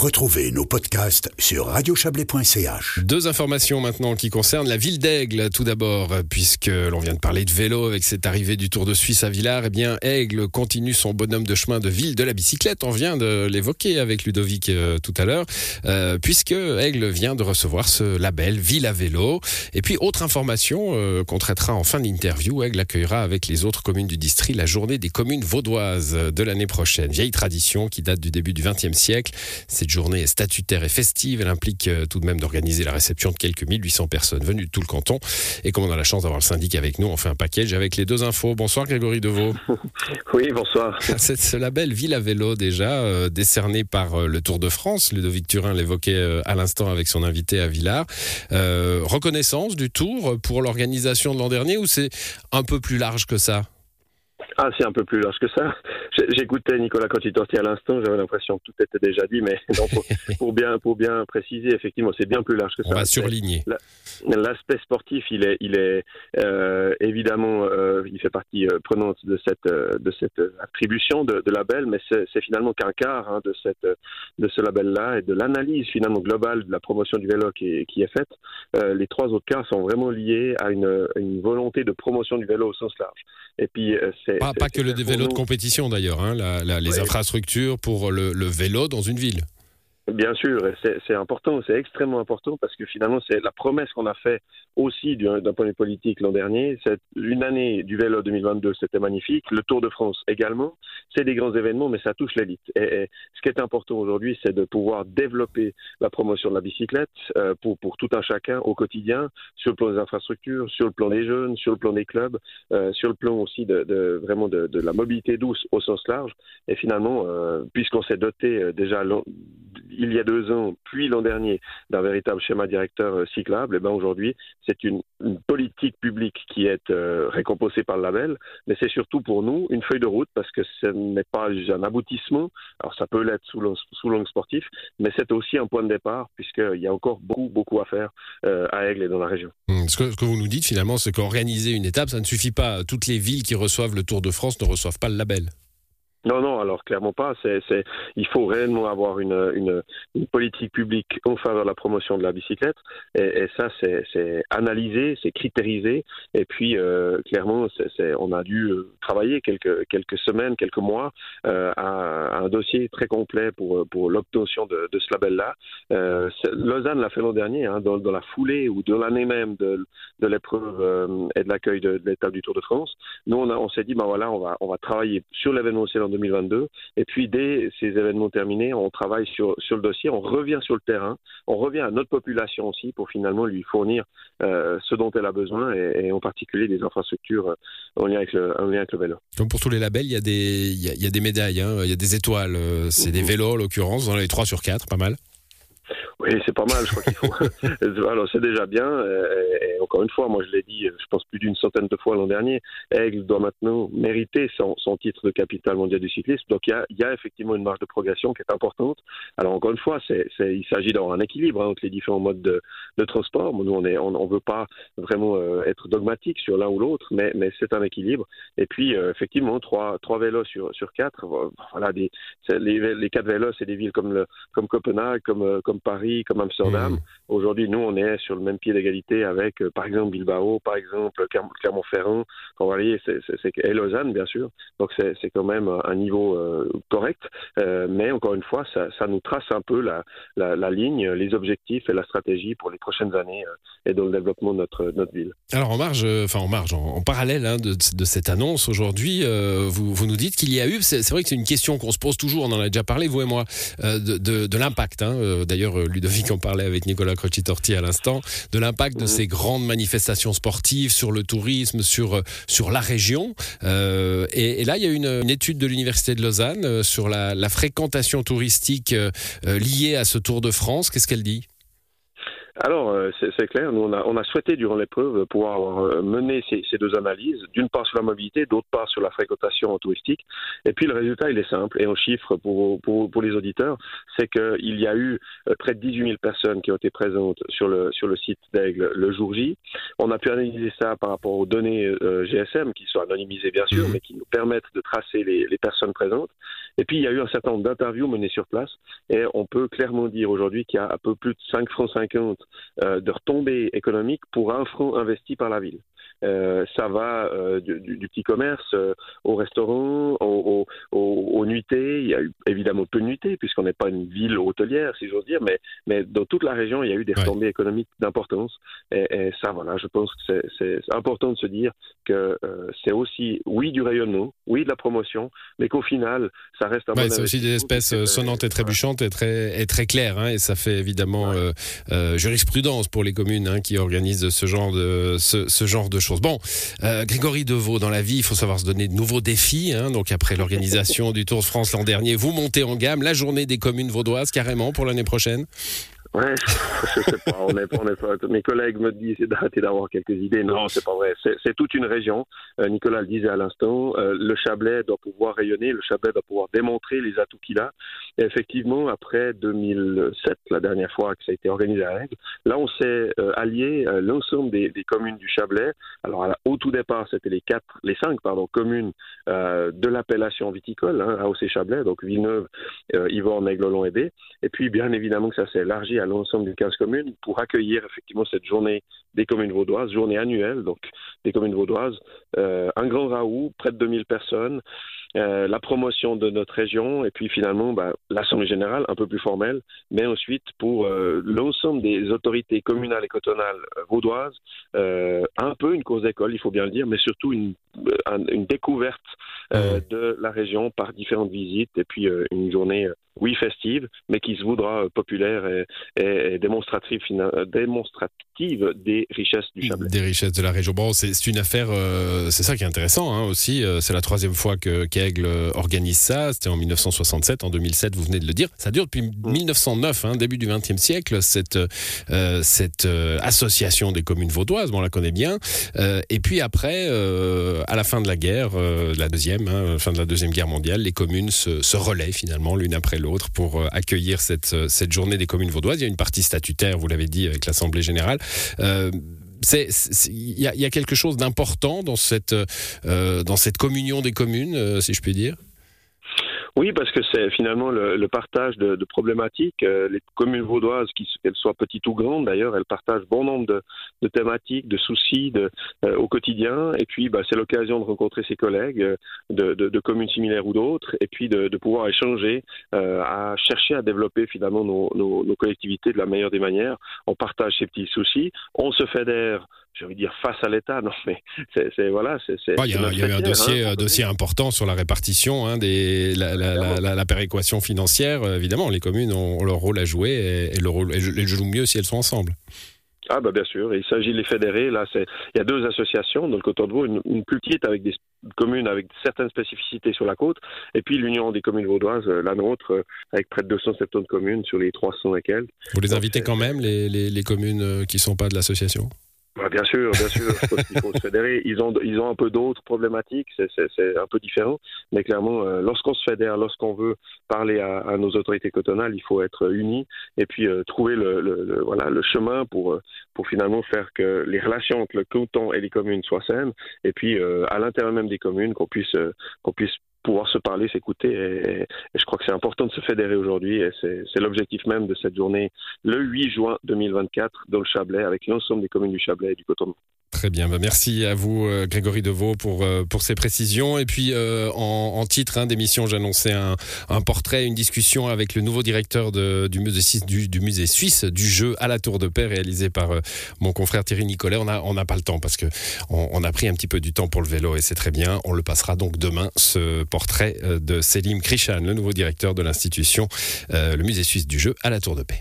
Retrouvez nos podcasts sur radiochablais.ch. Deux informations maintenant qui concernent la ville d'Aigle. Tout d'abord, puisque l'on vient de parler de vélo avec cette arrivée du Tour de Suisse à Villars, eh bien Aigle continue son bonhomme de chemin de ville de la bicyclette. On vient de l'évoquer avec Ludovic euh, tout à l'heure, euh, puisque Aigle vient de recevoir ce label Ville à vélo. Et puis autre information euh, qu'on traitera en fin d'interview, Aigle accueillera avec les autres communes du district la journée des communes vaudoises de l'année prochaine. Vieille tradition qui date du début du XXe siècle. Cette journée est statutaire et festive. Elle implique euh, tout de même d'organiser la réception de quelques 1800 personnes venues de tout le canton. Et comme on a la chance d'avoir le syndic avec nous, on fait un package avec les deux infos. Bonsoir Grégory Deveau. Oui, bonsoir. C'est ce label Ville à vélo déjà, euh, décerné par euh, le Tour de France. Ludovic Turin l'évoquait à l'instant avec son invité à Villars. reconnaissance du Tour pour l'organisation de l'an dernier ou c'est un peu plus large que ça? Ah, c'est un peu plus large que ça. J'écoutais Nicolas quand il à l'instant, j'avais l'impression que tout était déjà dit, mais pour, bien, pour bien préciser, effectivement, c'est bien plus large que ça. On va surligner. L'aspect sportif, il est, il est euh, évidemment, euh, il fait partie euh, prenante de cette, de cette attribution de, label, mais c'est finalement qu'un quart hein, de, cette, de ce label-là et de l'analyse finalement globale de la promotion du vélo qui, qui est faite. les trois autres cas sont vraiment liés à une, une volonté de promotion du vélo au sens large. Et puis, c'est pas, que le vélo de compétition d'ailleurs, hein, les infrastructures pour le, vélo dans une ville. Bien sûr, c'est important, c'est extrêmement important parce que finalement, c'est la promesse qu'on a fait aussi d'un point de vue politique l'an dernier. C'est une année du vélo 2022, c'était magnifique. Le Tour de France également. C'est des grands événements, mais ça touche l'élite. Et, ce qui est important aujourd'hui, c'est de pouvoir développer la promotion de la bicyclette euh, pour, pour tout un chacun au quotidien, sur le plan des infrastructures, sur le plan des jeunes, sur le plan des clubs, euh, sur le plan aussi de, vraiment de, de, la mobilité douce au sens large. Et finalement, euh, puisqu'on s'est doté déjà il y a deux ans, puis l'an dernier, d'un véritable schéma directeur euh, cyclable, et eh ben aujourd'hui, c'est une, politique publique qui est euh, récompensée par le label, mais c'est surtout pour nous une feuille de route parce que ce n'est pas un aboutissement. Alors ça peut l'être sous l'angle sportif, mais c'est aussi un point de départ puisqu'il y a encore beaucoup, beaucoup à faire euh, à Aigle et dans la région. Mmh, ce, que, ce que vous nous dites finalement, c'est qu'organiser une étape, ça ne suffit pas. Toutes les villes qui reçoivent le Tour de France ne reçoivent pas le label. Non, non, alors clairement pas. C'est, c'est, il faut réellement avoir une, une, une, politique publique en faveur de la promotion de la bicyclette. Et, et ça, c'est, c'est analysé, c'est critériser. Et puis, euh, clairement, c'est, on a dû euh, travailler quelques, quelques semaines, quelques mois euh, à, un dossier très complet pour, pour l'obtention de, de ce label-là. Euh, Lausanne l'a fait l'an dernier, hein, dans, dans, la foulée ou de l'année même de, de l'épreuve euh, et de l'accueil de, de, l'étape du Tour de France. Nous, on, a, on s'est dit, ben voilà, on va, on va travailler sur l'événement 2022. Et puis, dès ces événements terminés, on travaille sur, sur le dossier, on revient sur le terrain, on revient à notre population aussi pour finalement lui fournir euh, ce dont elle a besoin et, en particulier des infrastructures euh, en lien avec le, en lien avec le vélo. Comme pour tous les labels, il y a des, il y a, des médailles, hein. il y a des étoiles. Euh, c'est des vélos en l'occurrence, dans les 3 sur 4, pas mal. Oui, c'est pas mal, je crois qu'il faut. Alors, c'est déjà bien. Et, encore une fois, moi, je l'ai dit, je pense plus d'une centaine de fois l'an dernier, Aigle doit maintenant mériter son, son titre de capitale mondiale du cyclisme. Donc, il y a, y a, effectivement une marge de progression qui est importante. Alors, encore une fois, c'est, il s'agit d'avoir un équilibre hein, entre les différents modes de, de transport. Nous, on est, on, on veut pas vraiment euh, être dogmatique sur l'un ou l'autre, mais, mais c'est un équilibre. Et puis, euh, effectivement, trois, trois vélos sur, sur quatre. Voilà, des, les, les quatre vélos, c'est des villes comme, le, comme Copenhague, comme, euh, comme Paris comme Amsterdam. Mmh. Aujourd'hui, nous, on est sur le même pied d'égalité avec, euh, par exemple, Bilbao, par exemple, Clermont-Ferrand, et Lausanne, bien sûr. Donc, c'est quand même un niveau euh, correct. Euh, mais encore une fois, ça, nous trace un peu la, la, ligne, les objectifs et la stratégie pour les prochaines années et dans le développement de notre, notre ville. Alors, en marge, enfin, en marge, en, parallèle hein, de, de, cette annonce aujourd'hui, vous, vous nous dites qu'il y a eu, c'est vrai que c'est une question qu'on se pose toujours, on en a déjà parlé, vous et moi, de, de, de l'impact. Hein, D'ailleurs, Ludovic en parlait avec Nicolas Crocitorti à l'instant, de l'impact de mhm. ces grandes manifestations sportives sur le tourisme, sur, euh, sur la région. Euh, et, là, il y a une, une étude de l'Université de Lausanne euh, sur la, la fréquentation touristique liée à ce Tour de France. Qu'est-ce qu'elle dit? Alors, euh, c'est clair, nous, on a, on a souhaité durant l'épreuve pouvoir euh, mener ces, ces, deux analyses, d'une part sur la mobilité, d'autre part sur la fréquentation touristique. Et puis, le résultat, il est simple, et en chiffres pour, pour, pour les auditeurs, c'est qu'il y a eu euh, près de 18 000 personnes qui ont été présentes sur le, sur le site d'Aigle le jour J. On a pu analyser ça par rapport aux données GSM, qui sont anonymisées bien sûr, mmh. mais qui nous permettent de tracer les, les personnes présentes. Et puis il y a eu un certain nombre d'interviews menées sur place et on peut clairement dire aujourd'hui qu'il y a un peu plus de 5 francs 50 euh, de retombées économiques pour un franc investi par la ville. Euh, ça va euh, du, du, petit commerce euh, au restaurant, au, au, au, nuitées. Il y a eu évidemment peu de nuitées puisqu'on n'est pas une ville hôtelière, si j'ose dire, mais, mais dans toute la région, il y a eu des retombées économiques d'importance. Et, et, ça, voilà, je pense que c'est important de se dire que c'est aussi, oui, du rayonnement, oui, de la promotion, mais qu'au final, ça reste un ouais, C'est aussi des espèces sonnantes et trébuchantes et très, et très claires, hein, et ça fait évidemment ouais. jurisprudence pour les communes hein, qui organisent ce genre de, ce, ce genre de choses. Bon, euh, Grégory Deveau, dans la vie, il faut savoir se donner de nouveaux défis. Hein, donc après l'organisation du Tour de France l'an dernier, vous montez en gamme. La journée des communes vaudoises carrément pour l'année prochaine? Ouais, je sais pas. On est, on est, mes collègues me disent d'arrêter d'avoir quelques idées. Non, c'est pas vrai. C'est toute une région. Euh, Nicolas le disait à l'instant. Euh, le Chablais doit pouvoir rayonner. Le Chablais doit pouvoir démontrer les atouts qu'il a. Et effectivement, après 2007, la dernière fois que ça a été organisé à Règle, là, on s'est euh, allié l'ensemble des, des, communes du Chablais. Alors, au tout départ, c'était les quatre, les cinq, pardon, communes de l'appellation viticole, hein, AOC Chablais, donc Villeneuve, Yvonne, Aiglelon et B. Et puis, bien évidemment, que ça s'est élargi à l'ensemble des 15 communes pour accueillir effectivement cette journée des communes vaudoises, journée annuelle donc des communes vaudoises. Euh, un grand raout, près de 2000 personnes, euh, la promotion de notre région et puis finalement bah, l'Assemblée générale un peu plus formelle, mais ensuite pour euh, l'ensemble des autorités communales et cotonales euh, vaudoises, un peu une cause d'école, il faut bien le dire, mais surtout une, une découverte euh, de la région par différentes visites et puis une journée oui festive, mais qui se voudra populaire et, et, et démonstrative, démonstrative des richesses du Chablais. Des richesses de la région. Bon, c'est une affaire, euh, c'est ça qui est intéressant hein, aussi. Euh, c'est la troisième fois que qu'Aigle organise ça. C'était en 1967, en 2007, vous venez de le dire. Ça dure depuis mmh. 1909, hein, début du XXe siècle, cette, euh, cette euh, association des communes vaudoises. Bon, on la connaît bien. Euh, et puis après, à la fin de la guerre, la deuxième, hein, fin de la deuxième guerre mondiale, les communes se, se relaient finalement l'une après l'autre pour accueillir cette, cette journée des communes vaudoises. Il y a une partie statutaire, vous l'avez dit, avec l'Assemblée générale. Euh, il y, a quelque chose d'important dans cette euh, dans cette communion des communes, euh, si je puis dire? Oui, parce que c'est finalement le, partage de, problématiques. Euh, les communes vaudoises, qu'elles soient petites ou grandes d'ailleurs, elles partagent bon nombre de, thématiques, de soucis euh, au quotidien. Et puis, bah, c'est l'occasion de rencontrer ses collègues euh, de, communes similaires ou d'autres, et puis de, pouvoir échanger, à chercher à développer finalement nos, collectivités de la meilleure des manières. On partage ces petits soucis, on se fédère j'ai envie de dire face à l'État, non mais c'est voilà, c'est. Il y a, y a eu un dossier, hein, dossier important sur la répartition hein, des la, la, la, la, la, péréquation financière. Évidemment, les communes ont, leur rôle à jouer et, et le rôle, elles jouent mieux si elles sont ensemble. Ah bah bien sûr, il s'agit de les fédérer. Là, c'est il y a deux associations dans le Coton de Vaud, une, une, plus petite avec des communes avec certaines spécificités sur la côte, et puis l'Union des communes vaudoises, la nôtre, avec près de 270 communes sur les 300 et quelques. Vous les invitez quand même les, les, les communes qui sont pas de l'association? Bah, bien sûr, bien sûr. Je faut se fédérer. Ils ont, ils ont un peu d'autres problématiques. C'est un peu différent. Mais clairement, euh, lorsqu'on se fédère, lorsqu'on veut parler à, à, nos autorités cotonales, il faut être unis et puis euh, trouver le, le, le, voilà, le chemin pour, euh, pour finalement faire que les relations entre le canton et les communes soient saines. Et puis, euh, à l'intérieur même des communes, qu'on puisse, qu'on puisse pouvoir se parler, s'écouter. Et, je crois que c'est important de se fédérer aujourd'hui. Et c'est l'objectif même de cette journée, le 8 juin 2024, dans le Chablais, avec l'ensemble des communes du Chablais et du Coton. Très bien, bah merci à vous euh, Grégory Deveau pour euh, pour ces précisions et puis euh, en, en, titre hein, d'émission j'annonçais un, un, portrait, une discussion avec le nouveau directeur de, du musée du, du, musée suisse du jeu à la Tour de Paix réalisé par euh, mon confrère Thierry Nicolet. On a on n'a pas le temps parce que on, on, a pris un petit peu du temps pour le vélo et c'est très bien. On le passera donc demain ce portrait de Selim Krishan, le nouveau directeur de l'institution le musée suisse du jeu à la Tour de Paix.